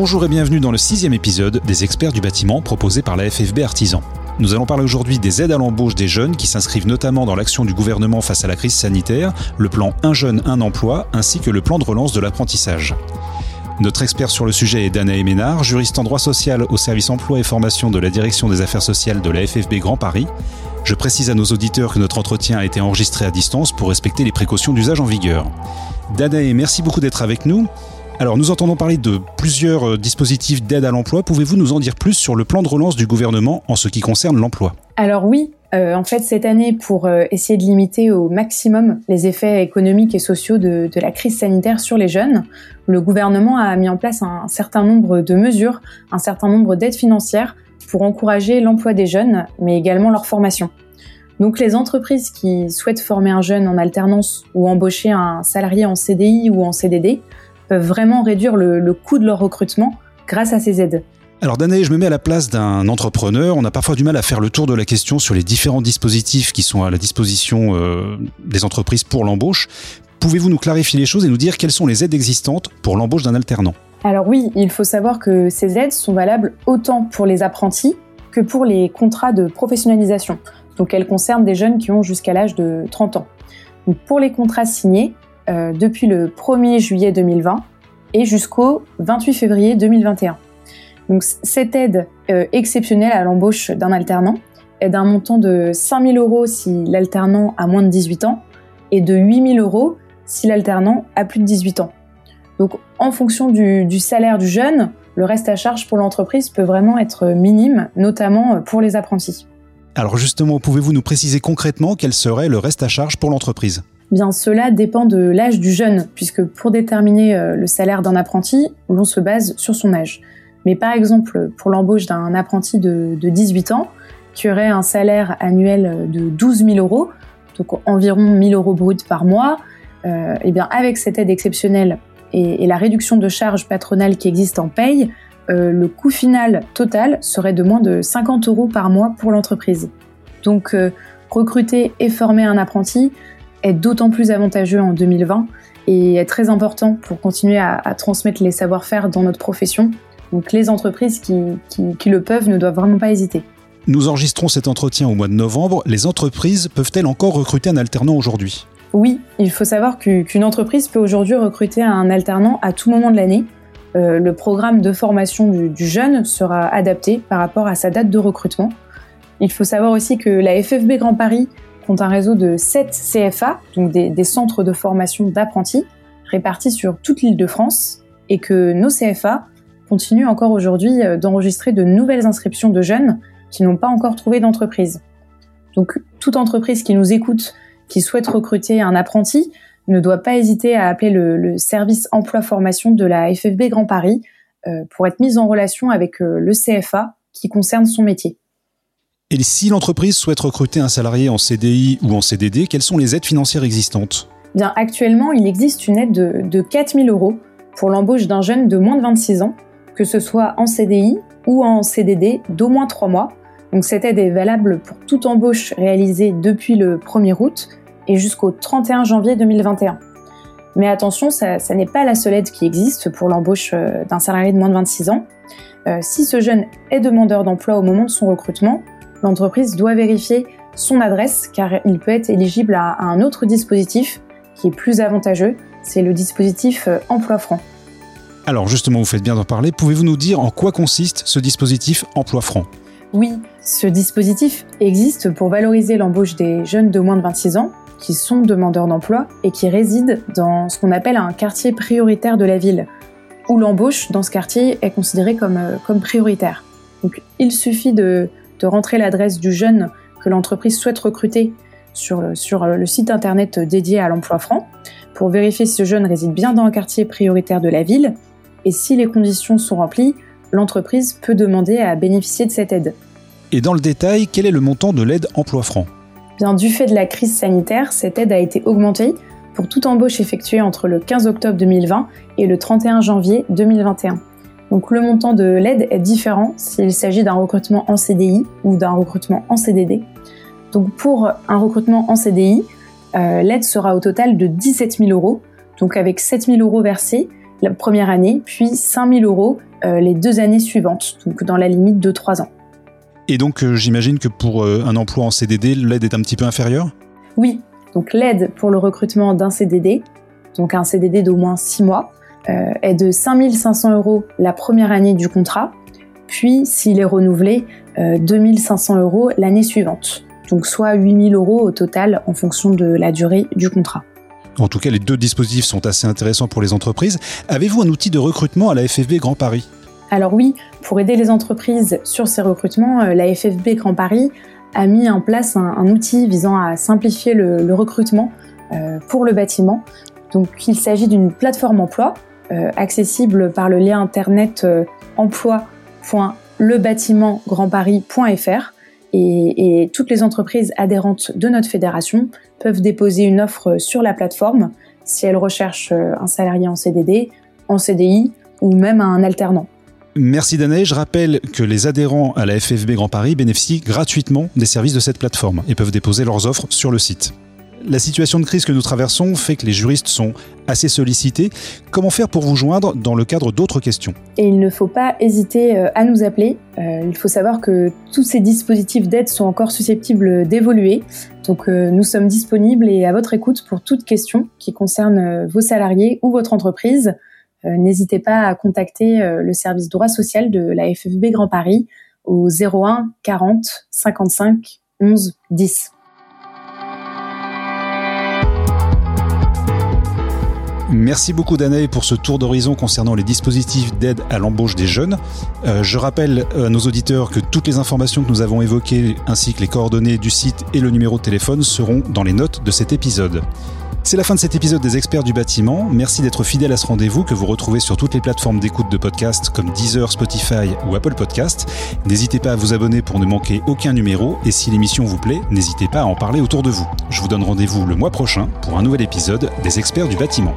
Bonjour et bienvenue dans le sixième épisode des experts du bâtiment proposé par la FFB Artisan. Nous allons parler aujourd'hui des aides à l'embauche des jeunes qui s'inscrivent notamment dans l'action du gouvernement face à la crise sanitaire, le plan Un jeune, un emploi, ainsi que le plan de relance de l'apprentissage. Notre expert sur le sujet est Danae Ménard, juriste en droit social au service emploi et formation de la direction des affaires sociales de la FFB Grand Paris. Je précise à nos auditeurs que notre entretien a été enregistré à distance pour respecter les précautions d'usage en vigueur. Danae, merci beaucoup d'être avec nous. Alors, nous entendons parler de plusieurs euh, dispositifs d'aide à l'emploi. Pouvez-vous nous en dire plus sur le plan de relance du gouvernement en ce qui concerne l'emploi? Alors oui, euh, en fait, cette année, pour euh, essayer de limiter au maximum les effets économiques et sociaux de, de, la crise sanitaire sur les jeunes, le gouvernement a mis en place un certain nombre de mesures, un certain nombre d'aides financières pour encourager l'emploi des jeunes, mais également leur formation. Donc les entreprises qui souhaitent former un jeune en alternance ou embaucher un salarié en CDI ou en CDD peuvent vraiment réduire le, coût de leur recrutement grâce à ces aides. Alors Danae, je me mets à la place d'un entrepreneur. On a parfois du mal à faire le tour de la question sur les différents dispositifs qui sont à la disposition euh, des entreprises pour l'embauche. Pouvez-vous nous clarifier les choses et nous dire quelles sont les aides existantes pour l'embauche d'un alternant? Alors oui, il faut savoir que ces aides sont valables autant pour les apprentis que pour les contrats de professionnalisation. Donc elles concernent des jeunes qui ont jusqu'à l'âge de 30 ans. Donc pour les contrats signés, euh, depuis le 1er juillet 2020 et jusqu'au 28 février 2021. Donc cette aide euh, exceptionnelle à l'embauche d'un alternant est d'un montant de 5 000 euros si l'alternant a moins de 18 ans et de 8 000 euros si l'alternant a plus de 18 ans. Donc en fonction du, du salaire du jeune, le reste à charge pour l'entreprise peut vraiment être minime, notamment pour les apprentis. Alors justement, pouvez-vous nous préciser concrètement quel serait le reste à charge pour l'entreprise? Bien, cela dépend de l'âge du jeune, puisque pour déterminer euh, le salaire d'un apprenti, l'on se base sur son âge. Mais par exemple, pour l'embauche d'un apprenti de, 18 ans, qui aurait un salaire annuel de 12 000 euros, donc environ 1000 euros bruts par mois, euh, eh bien avec cette aide exceptionnelle et, la réduction de charges patronales qui existe en paye, euh, le coût final total serait de moins de 50 euros par mois pour l'entreprise. Donc recruter et former un apprenti, est d'autant plus avantageux en 2020 et est très important pour continuer à, transmettre les savoir-faire dans notre profession. Donc les entreprises qui, qui, le peuvent ne doivent vraiment pas hésiter. Nous enregistrons cet entretien au mois de novembre. Les entreprises peuvent-elles encore recruter un alternant aujourd'hui? Oui, il faut savoir qu'une entreprise peut aujourd'hui recruter un alternant à tout moment de l'année. Euh, le programme de formation du, du, jeune sera adapté par rapport à sa date de recrutement. Il faut savoir aussi que la FFB Grand Paris un réseau de 7 CFA, donc des, centres de formation d'apprentis, répartis sur toute l'île de France, et que nos CFA continuent encore aujourd'hui euh, d'enregistrer de nouvelles inscriptions de jeunes qui n'ont pas encore trouvé d'entreprise. Donc toute entreprise qui nous écoute, qui souhaite recruter un apprenti, ne doit pas hésiter à appeler le, service emploi formation de la FFB Grand Paris euh, pour être mise en relation avec euh, le CFA qui concerne son métier. Et si l'entreprise souhaite recruter un salarié en CDI ou en CDD, quelles sont les aides financières existantes? Bien, actuellement, il existe une aide de, de 4000 euros pour l'embauche d'un jeune de moins de 26 ans, que ce soit en CDI ou en CDD d'au moins 3 mois. Donc cette aide est valable pour toute embauche réalisée depuis le 1er août et jusqu'au 31 janvier 2021. Mais attention, ça, n'est pas la seule aide qui existe pour l'embauche euh, d'un salarié de moins de 26 ans. Euh, si ce jeune est demandeur d'emploi au moment de son recrutement, l'entreprise doit vérifier son adresse car il peut être éligible à un autre dispositif qui est plus avantageux, c'est le dispositif euh, Emploi Franc. Alors justement, vous faites bien d'en parler, pouvez-vous nous dire en quoi consiste ce dispositif Emploi Franc? Oui, ce dispositif existe pour valoriser l'embauche des jeunes de moins de 26 ans qui sont demandeurs d'emploi et qui résident dans ce qu'on appelle un quartier prioritaire de la ville, où l'embauche dans ce quartier est considérée comme, euh, comme prioritaire. Donc il suffit de, de rentrer l'adresse du jeune que l'entreprise souhaite recruter sur, sur le site internet dédié à l'emploi franc pour vérifier si ce jeune réside bien dans un quartier prioritaire de la ville et si les conditions sont remplies, l'entreprise peut demander à bénéficier de cette aide. Et dans le détail, quel est le montant de l'aide emploi franc? Bien, du fait de la crise sanitaire, cette aide a été augmentée pour toute embauche effectuée entre le 15 octobre 2020 et le 31 janvier 2021. Donc le montant de l'aide est différent s'il s'agit d'un recrutement en CDI ou d'un recrutement en CDD. Donc pour un recrutement en CDI, euh, l'aide sera au total de 17 000 euros. Donc avec 7 000 euros versés, la première année, puis 5000 euros les deux années suivantes, donc dans la limite de 3 ans. Et donc j'imagine que pour un emploi en CDD, l'aide est un petit peu inférieure? Oui, donc l'aide pour le recrutement d'un CDD, donc un CDD d'au moins 6 mois, est de 5500 euros la première année du contrat, puis s'il est renouvelé, 2500 euros l'année suivante donc soit 8000 euros au total en fonction de la durée du contrat. En tout cas, les deux dispositifs sont assez intéressants pour les entreprises. Avez-vous un outil de recrutement à la FFB Grand Paris? Alors oui, pour aider les entreprises sur ces recrutements, euh, la FFB Grand Paris a mis en place un, outil visant à simplifier le, recrutement euh, pour le bâtiment. Donc il s'agit d'une plateforme emploi euh, accessible par le lien internet emploi.lebâtimentgrandparis.fr et, toutes les entreprises adhérentes de notre fédération peuvent déposer une offre sur la plateforme si elles recherchent euh, un salarié en CDD, en CDI ou même un alternant. Merci Danae. Je rappelle que les adhérents à la FFB Grand Paris bénéficient gratuitement des services de cette plateforme et peuvent déposer leurs offres sur le site. La situation de crise que nous traversons fait que les juristes sont assez sollicités. Comment faire pour vous joindre dans le cadre d'autres questions? Et il ne faut pas hésiter euh, à nous appeler. Euh, il faut savoir que tous ces dispositifs d'aide sont encore susceptibles d'évoluer. Donc euh, nous sommes disponibles et à votre écoute pour toute question qui concerne vos salariés ou votre entreprise. N'hésitez pas à contacter le service droit social de la FFB Grand Paris au 01 40 55 11 10. Merci beaucoup Danae pour ce tour d'horizon concernant les dispositifs d'aide à l'embauche des jeunes. Euh, je rappelle à nos auditeurs que toutes les informations que nous avons évoquées ainsi que les coordonnées du site et le numéro de téléphone seront dans les notes de cet épisode. C'est la fin de cet épisode des experts du bâtiment. Merci d'être fidèle à ce rendez-vous que vous retrouvez sur toutes les plateformes d'écoute de podcasts comme Deezer, Spotify ou Apple Podcast. N'hésitez pas à vous abonner pour ne manquer aucun numéro et si l'émission vous plaît, n'hésitez pas à en parler autour de vous. Je vous donne rendez-vous le mois prochain pour un nouvel épisode des experts du bâtiment.